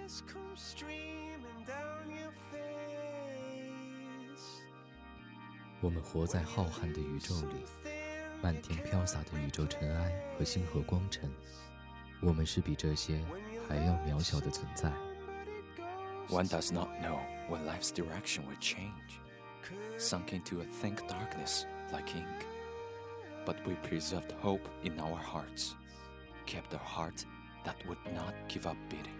Tears come streaming down your face. 我们活在浩瀚的宇宙里，漫天飘洒的宇宙尘埃和星河光尘，我们是比这些还要渺小的存在。 One does not know when life's direction will change, sunk into a thick darkness like ink. But we preserved hope in our hearts, kept a heart that would not give up beating.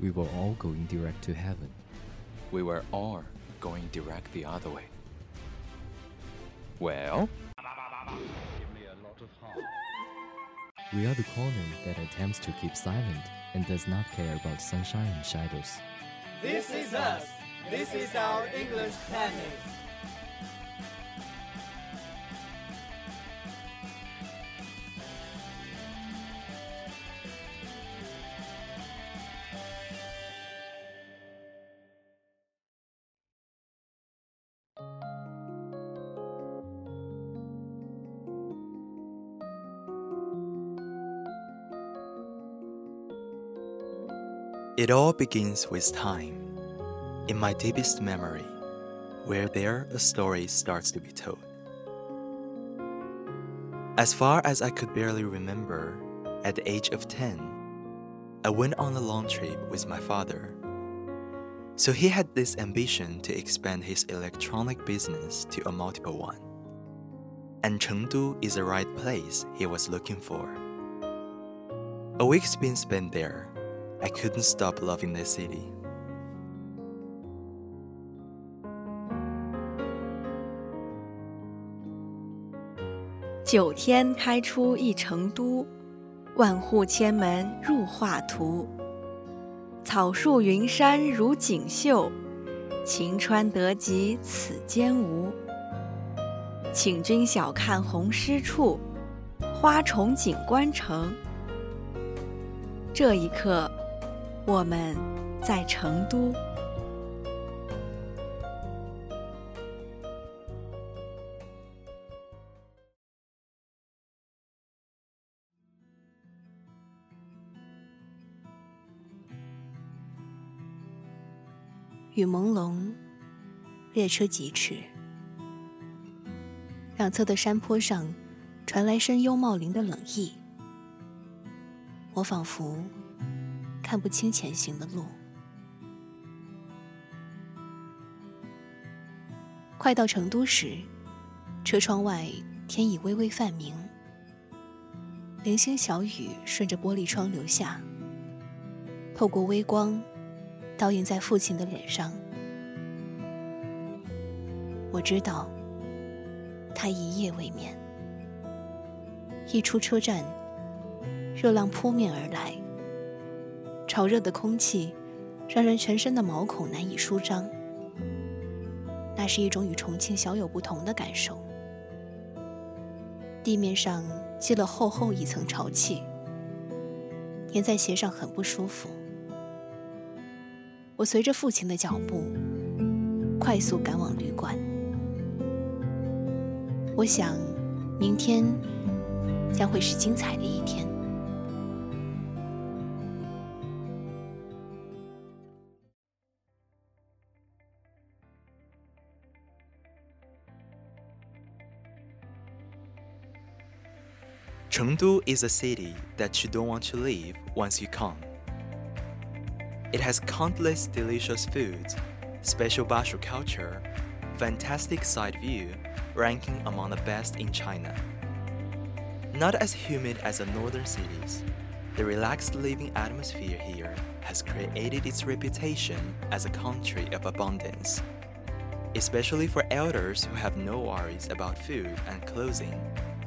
We were all going direct to heaven. We were all going direct the other way. Well, We are the corner that attempts to keep silent and does not care about sunshine and shadows. This is us. This is our English planet. It all begins with time. In my deepest memory, where there a story starts to be told. As far as I could barely remember, at the age of 10, I went on a long trip with my father. So he had this ambition to expand his electronic business to a multiple one. And Chengdu is the right place he was looking for. A week's been spent there. I couldn't stop loving this city. 九天开出一成都，万户千门入画图。草树云山如锦绣，晴川得及此间无。请君小看红湿处，花重锦官城。这一刻，我们在成都。雨朦胧，列车疾驰，两侧的山坡上传来深幽茂林的冷意，我仿佛看不清前行的路。快到成都时，车窗外天已微微泛明，零星小雨顺着玻璃窗流下，透过微光。倒映在父亲的脸上，我知道他一夜未眠。一出车站，热浪扑面而来，潮热的空气让人全身的毛孔难以舒张。那是一种与重庆小有不同的感受。地面上积了厚厚一层潮气，粘在鞋上很不舒服。我随着父亲的脚步，快速赶往旅馆。我想，明天将会是精彩的一天。Chengdu is a city that you don't want to leave once you come. It has countless delicious foods, special bashu culture, fantastic side view, ranking among the best in China. Not as humid as the northern cities, the relaxed living atmosphere here has created its reputation as a country of abundance. Especially for elders who have no worries about food and clothing,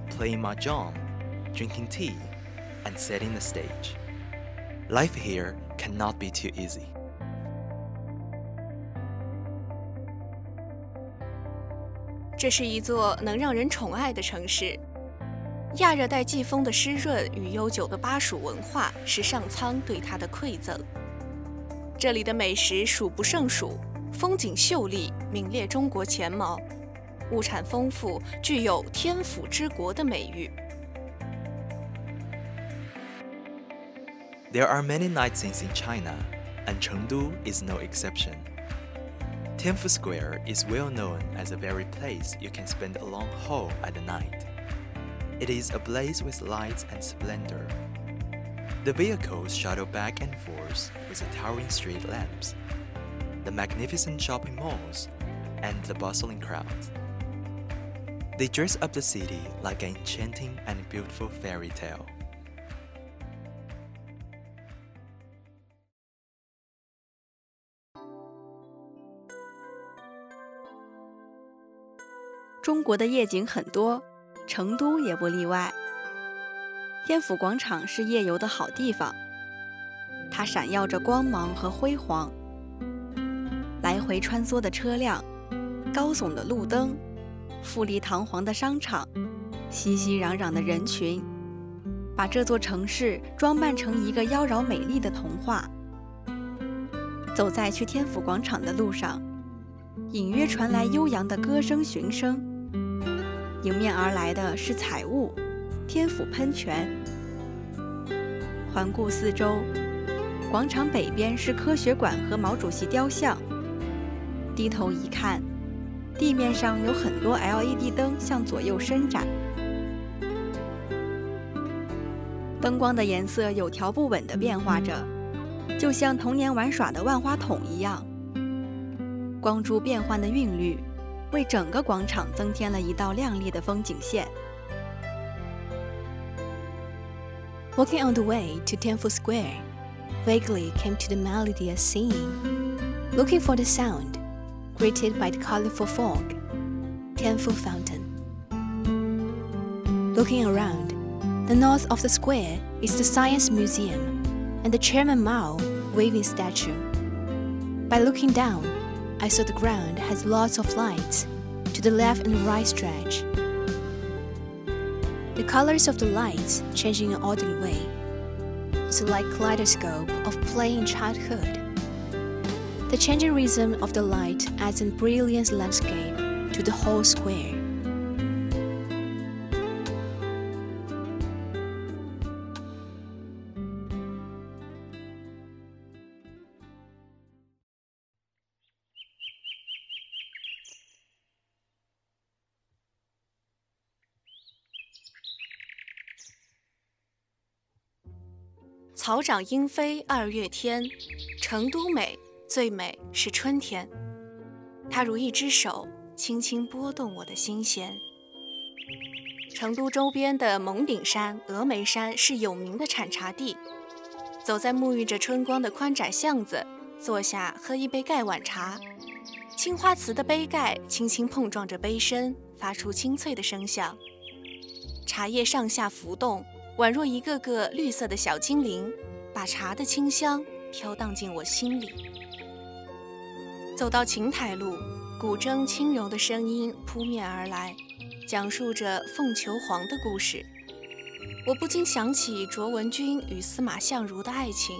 playing mahjong, drinking tea, and setting the stage. Life here cannot be too easy. 这是一座能让人宠爱的城市。亚热带季风的湿润与悠久的巴蜀文化是上苍对它的馈赠。这里的美食数不胜数，风景秀丽，名列中国前茅，物产丰富，具有“天府之国”的美誉。There are many night scenes in China, and Chengdu is no exception. Tianfu Square is well known as a very place you can spend a long haul at the night. It is ablaze with lights and splendor. The vehicles shuttle back and forth with the towering street lamps, the magnificent shopping malls, and the bustling crowds. They dress up the city like an enchanting and beautiful fairy tale. 中国的夜景很多，成都也不例外。天府广场是夜游的好地方，它闪耀着光芒和辉煌。来回穿梭的车辆，高耸的路灯，富丽堂皇的商场，熙熙攘攘的人群，把这座城市装扮成一个妖娆美丽的童话。走在去天府广场的路上，隐约传来悠扬的歌声、寻声。迎面而来的是彩雾，天府喷泉。环顾四周，广场北边是科学馆和毛主席雕像。低头一看，地面上有很多 LED 灯向左右伸展，灯光的颜色有条不紊地变化着，就像童年玩耍的万花筒一样。光珠变幻的韵律。为整个广场增添了一道亮丽的风景线。Walking on the way to Tianfu Square, vaguely came to the melodious singing. Looking for the sound, greeted by the colorful fog, Tianfu Fountain. Looking around, the north of the square is the Science Museum and the Chairman Mao waving statue. By looking down, I saw the ground has lots of lights to the left and right stretch. The colors of the lights change in an orderly way. It's like kaleidoscope of playing childhood. The changing rhythm of the light adds a brilliant landscape to the whole square. 草长莺飞二月天，成都美，最美是春天。它如一只手，轻轻拨动我的心弦。成都周边的蒙顶山、峨眉山是有名的产茶地。走在沐浴着春光的宽窄巷子，坐下喝一杯盖碗茶，青花瓷的杯盖轻轻碰撞着杯身，发出清脆的声响。茶叶上下浮动。宛若一个个绿色的小精灵，把茶的清香飘荡进我心里。走到琴台路，古筝轻柔的声音扑面而来，讲述着凤求凰的故事。我不禁想起卓文君与司马相如的爱情，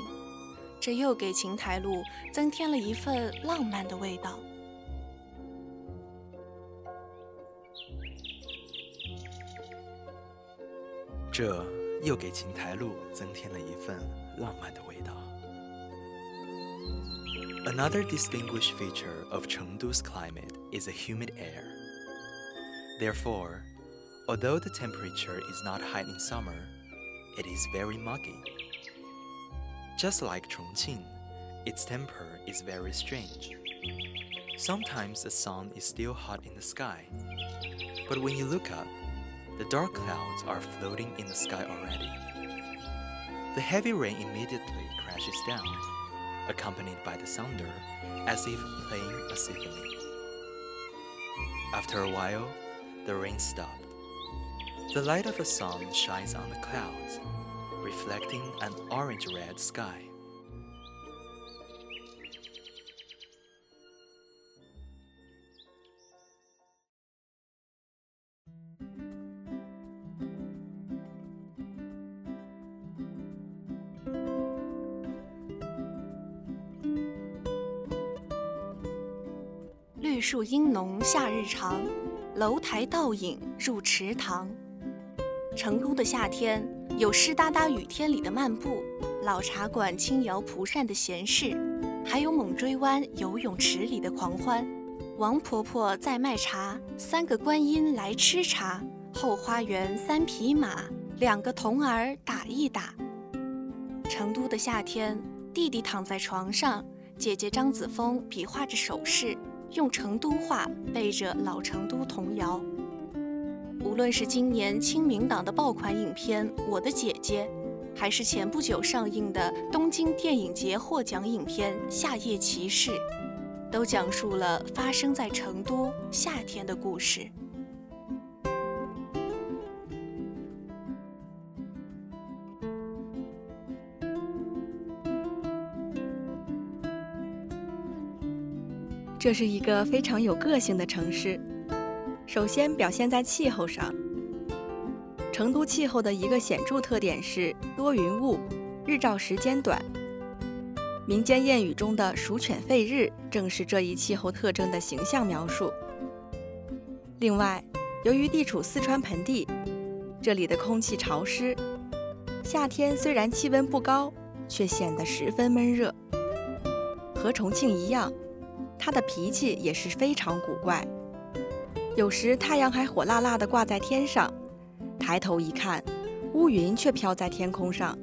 这又给琴台路增添了一份浪漫的味道。这。又给琴台路增添了一份浪漫的味道。Another distinguished feature of Chengdu's climate is the humid air. Therefore, although the temperature is not high in summer, it is very muggy. Just like Chongqing, its temper is very strange. Sometimes the sun is still hot in the sky, but when you look up, the dark clouds are floating in the sky already. The heavy rain immediately crashes down, accompanied by the thunder, as if playing a symphony. After a while, the rain stopped. The light of the sun shines on the clouds, reflecting an orange red sky. 树阴浓夏日长，楼台倒影入池塘。成都的夏天有湿哒哒雨天里的漫步，老茶馆轻摇蒲扇的闲适，还有猛追湾游泳池里的狂欢。王婆婆在卖茶，三个观音来吃茶。后花园三匹马，两个童儿打一打。成都的夏天，弟弟躺在床上，姐姐张子枫比划着手势，用成都话背着老成都童谣。无论是今年清明档的爆款影片《我的姐姐》，还是前不久上映的东京电影节获奖影片《夏夜骑士》，都讲述了发生在成都夏天的故事。这是一个非常有个性的城市。首先表现在气候上，成都气候的一个显著特点是多云雾，日照时间短。民间谚语中的“鼠犬吠日”正是这一气候特征的形象描述。另外，由于地处四川盆地，这里的空气潮湿，夏天虽然气温不高，却显得十分闷热。和重庆一样，它的脾气也是非常古怪。有时太阳还火辣辣地挂在天上，抬头一看，乌云却飘在天空上，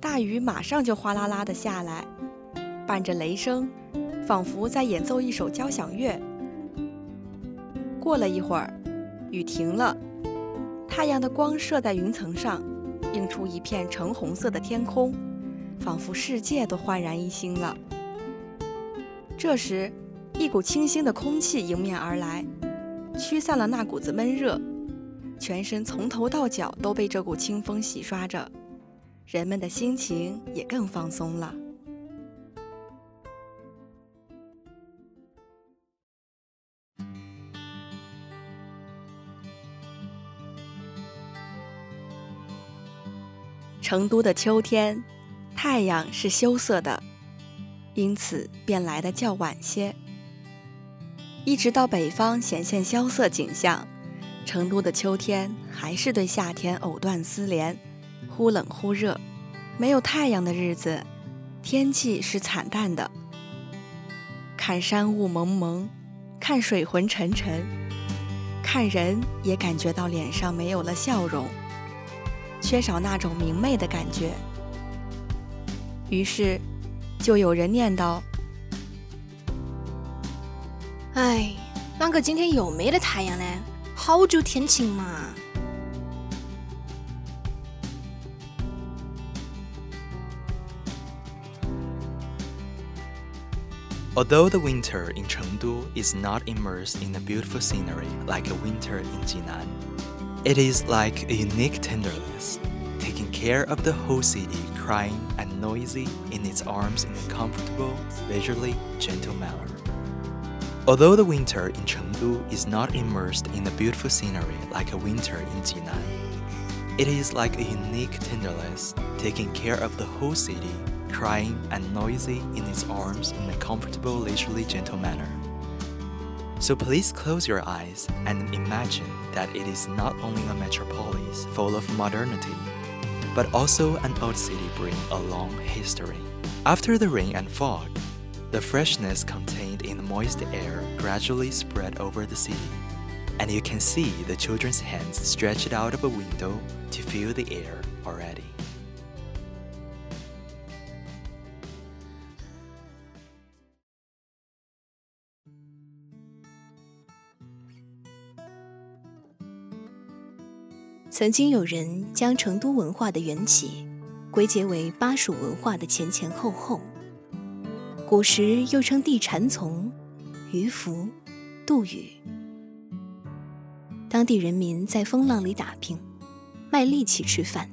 大雨马上就哗啦啦地下来，伴着雷声，仿佛在演奏一首交响乐。过了一会儿，雨停了，太阳的光射在云层上，映出一片橙红色的天空，仿佛世界都焕然一新了。这时，一股清新的空气迎面而来。驱散了那股子闷热，全身从头到脚都被这股清风洗刷着，人们的心情也更放松了。成都的秋天，太阳是羞涩的，因此便来的较晚些。一直到北方显现萧瑟景象，成都的秋天还是对夏天藕断丝连，忽冷忽热。没有太阳的日子，天气是惨淡的。看山雾蒙蒙，看水浑沉沉，看人也感觉到脸上没有了笑容，缺少那种明媚的感觉。于是，就有人念叨。哎，啷个今天又没得太阳呢？好久天晴嘛。Although the winter in Chengdu is not immersed in a beautiful scenery like a winter in Jinan, it is like a unique tenderness, taking care of the whole city, crying and noisy in its arms in a comfortable, leisurely, gentle manner. Although the winter in Chengdu is not immersed in a beautiful scenery like a winter in Jinan, it is like a unique tenderness, taking care of the whole city, crying and noisy in its arms in a comfortable, leisurely, gentle manner. So please close your eyes and imagine that it is not only a metropolis full of modernity, but also an old city bringing a long history. After the rain and fog, the freshness contained in the moist air gradually spread over the city, and you can see the children's hands stretched out of a window to feel the air already. 曾经有人将成都文化的缘起归结为巴蜀文化的前前后后。古时又称地禅丛、渔夫、杜宇。当地人民在风浪里打拼，卖力气吃饭。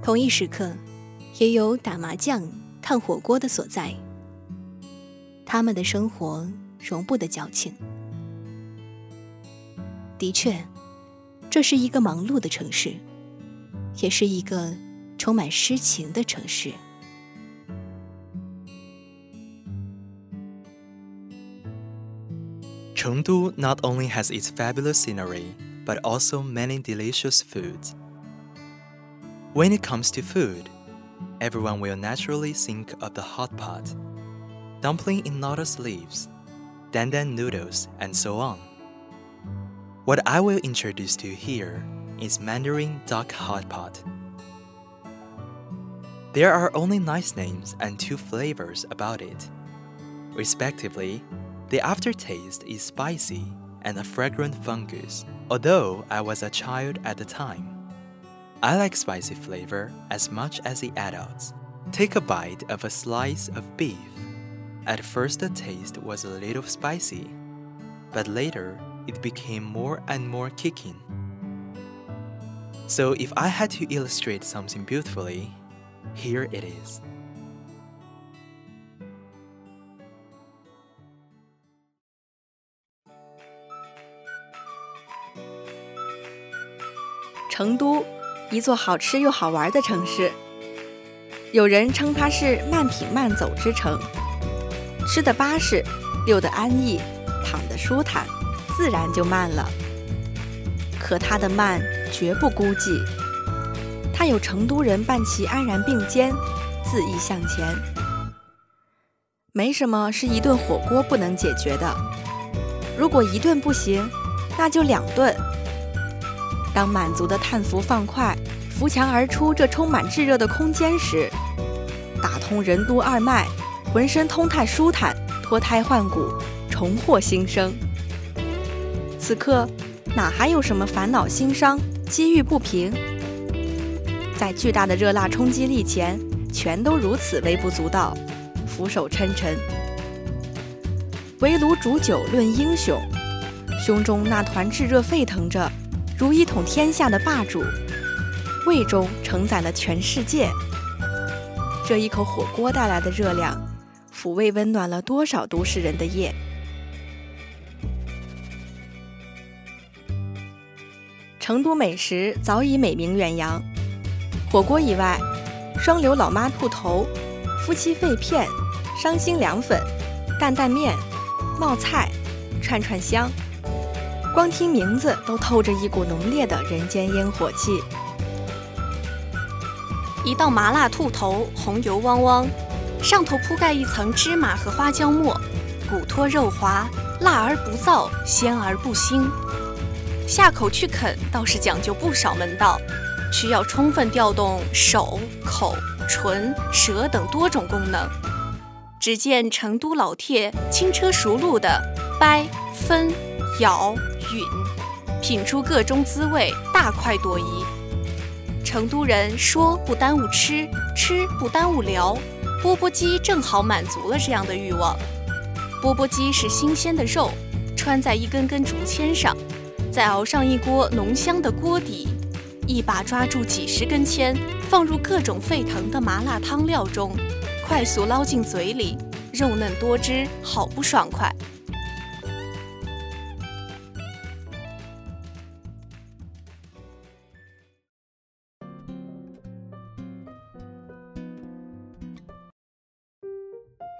同一时刻，也有打麻将、看火锅的所在。他们的生活容不得矫情。的确。这是一个忙碌的城市，也是一个充满诗情的城市。Chengdu not only has its fabulous scenery, but also many delicious foods. When it comes to food, everyone will naturally think of the hot pot, dumpling in lotus leaves, dandan noodles, and so on. What I will introduce to you here is Mandarin Duck Hot Pot. There are only nice names and two flavors about it. Respectively, the aftertaste is spicy and a fragrant fungus, although I was a child at the time. I like spicy flavor as much as the adults. Take a bite of a slice of beef. At first, the taste was a little spicy, but later it became more and more kicking. So, if I had to illustrate something beautifully, here it is. 成都，一座好吃又好玩的城市。有人称它是慢品慢走之城，吃的巴适，溜得安逸，躺得舒坦。 自然就慢了，可他的慢绝不孤寂，他有成都人伴其安然并肩，恣意向前。没什么是一顿火锅不能解决的，如果一顿不行，那就两顿。当满足的叹服放快，扶墙而出这充满炙热的空间时，打通任督二脉，浑身通泰舒坦，脱胎换骨，重获新生。此刻，哪还有什么烦恼、心伤、机遇不平？在巨大的热辣冲击力前，全都如此微不足道，俯首称臣。围炉煮酒论英雄，胸中那团炙热沸腾着，如一统天下的霸主，胃中承载了全世界。这一口火锅带来的热量，抚慰温暖了多少都市人的夜。成都美食早已美名远扬，火锅以外，双流老妈兔头、夫妻肺片、伤心凉粉、担担面、冒菜、串串香，光听名字都透着一股浓烈的人间烟火气。一道麻辣兔头，红油汪汪，上头铺盖一层芝麻和花椒末，骨脱肉滑，辣而不燥，鲜而不腥。下口去啃倒是讲究不少门道，需要充分调动手、口、唇、舌等多种功能。只见成都老铁轻车熟路的掰、分、咬、吮，品出各中滋味，大快朵颐。成都人说不耽误吃，吃不耽误聊，钵钵鸡正好满足了这样的欲望。钵钵鸡是新鲜的肉，穿在一根根竹签上。再熬上一锅浓香的锅底，一把抓住几十根签，放入各种沸腾的麻辣汤料中，快速捞进嘴里，肉嫩多汁，好不爽快。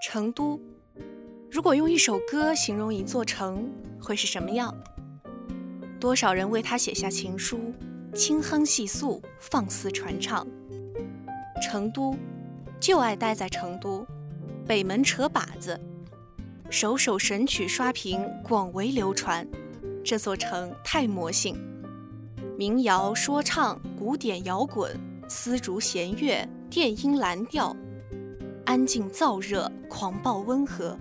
成都，如果用一首歌形容一座城，会是什么样？多少人为他写下情书，轻哼细诉，放肆传唱。成都，就爱待在成都，北门扯把子，首首神曲刷屏，广为流传。这座城太魔性，民谣说唱、古典摇滚、丝竹弦乐、电音蓝调，安静燥热，狂暴温和，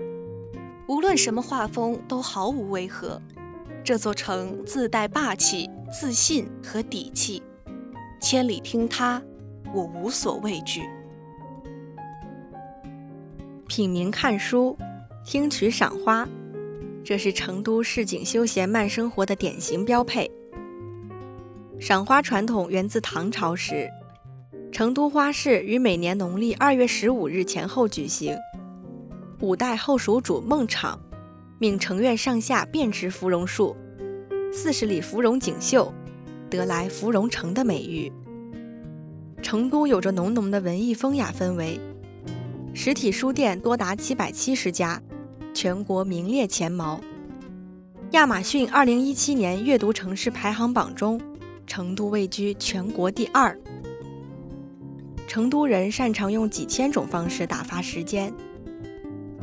无论什么画风都毫无违和。这座城自带霸气、自信和底气。千里听他，我无所畏惧。品茗看书，听曲赏花，这是成都市井休闲慢生活的典型标配。赏花传统源自唐朝时，成都花市于每年农历二月十五日前后举行。五代后蜀主孟昶命城院上下遍植芙蓉树，四十里芙蓉锦绣，得来芙蓉城的美誉。成都有着浓浓的文艺风雅氛围，实体书店多达七百七十家，全国名列前茅。亚马逊二零一七年阅读城市排行榜中，成都位居全国第二。成都人擅长用几千种方式打发时间。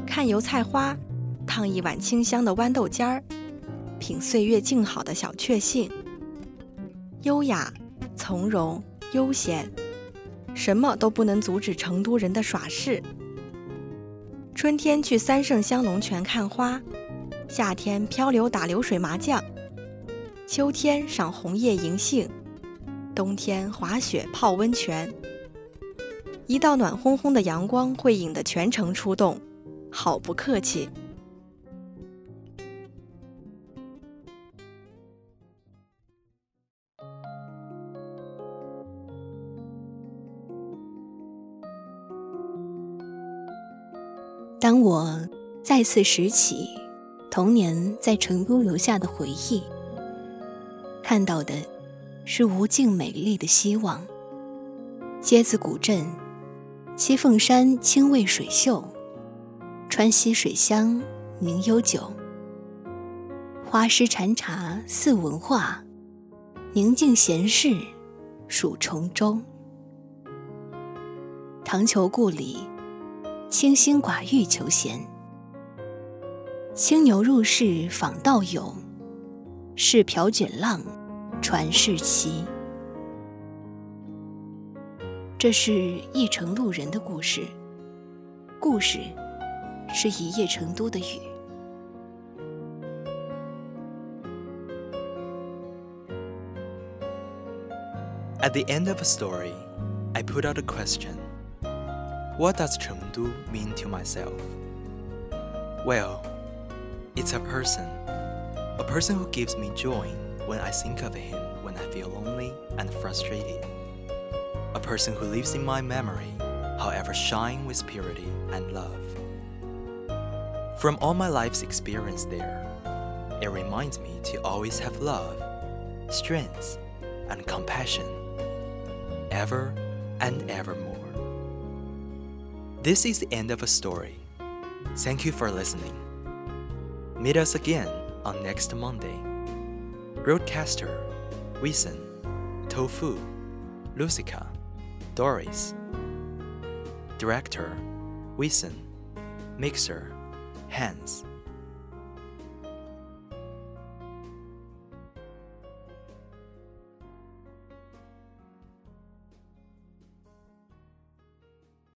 看油菜花，烫一碗清香的豌豆尖儿，品岁月静好的小确幸。优雅、从容、悠闲，什么都不能阻止成都人的耍事。春天去三圣乡龙泉看花，夏天漂流打流水麻将，秋天赏红叶银杏，冬天滑雪泡温泉。一道暖烘烘的阳光会引得全城出动。好不客气。当我再次拾起童年在成都留下的回忆，看到的是无尽美丽的希望。街子古镇，七凤山清味水秀。川西水乡名悠久，花诗禅茶似文化，宁静闲适属崇州，唐球故里，清心寡欲求闲。青牛入室访道友，是瓢卷浪传世奇。这是一城路人的故事，故事。是一夜成都的雨。At the end of a story, I put out a question. What does Chengdu mean to myself? Well, it's a person. A person who gives me joy when I think of him when I feel lonely and frustrated. A person who lives in my memory, however shine with purity and love. From all my life's experience there, it reminds me to always have love, strength, and compassion, ever and evermore. This is the end of a story. Thank you for listening. Meet us again on next Monday. Roadcaster, Wiesen, Tofu, Lucica, Doris. Director, Wiesen, Mixer, hands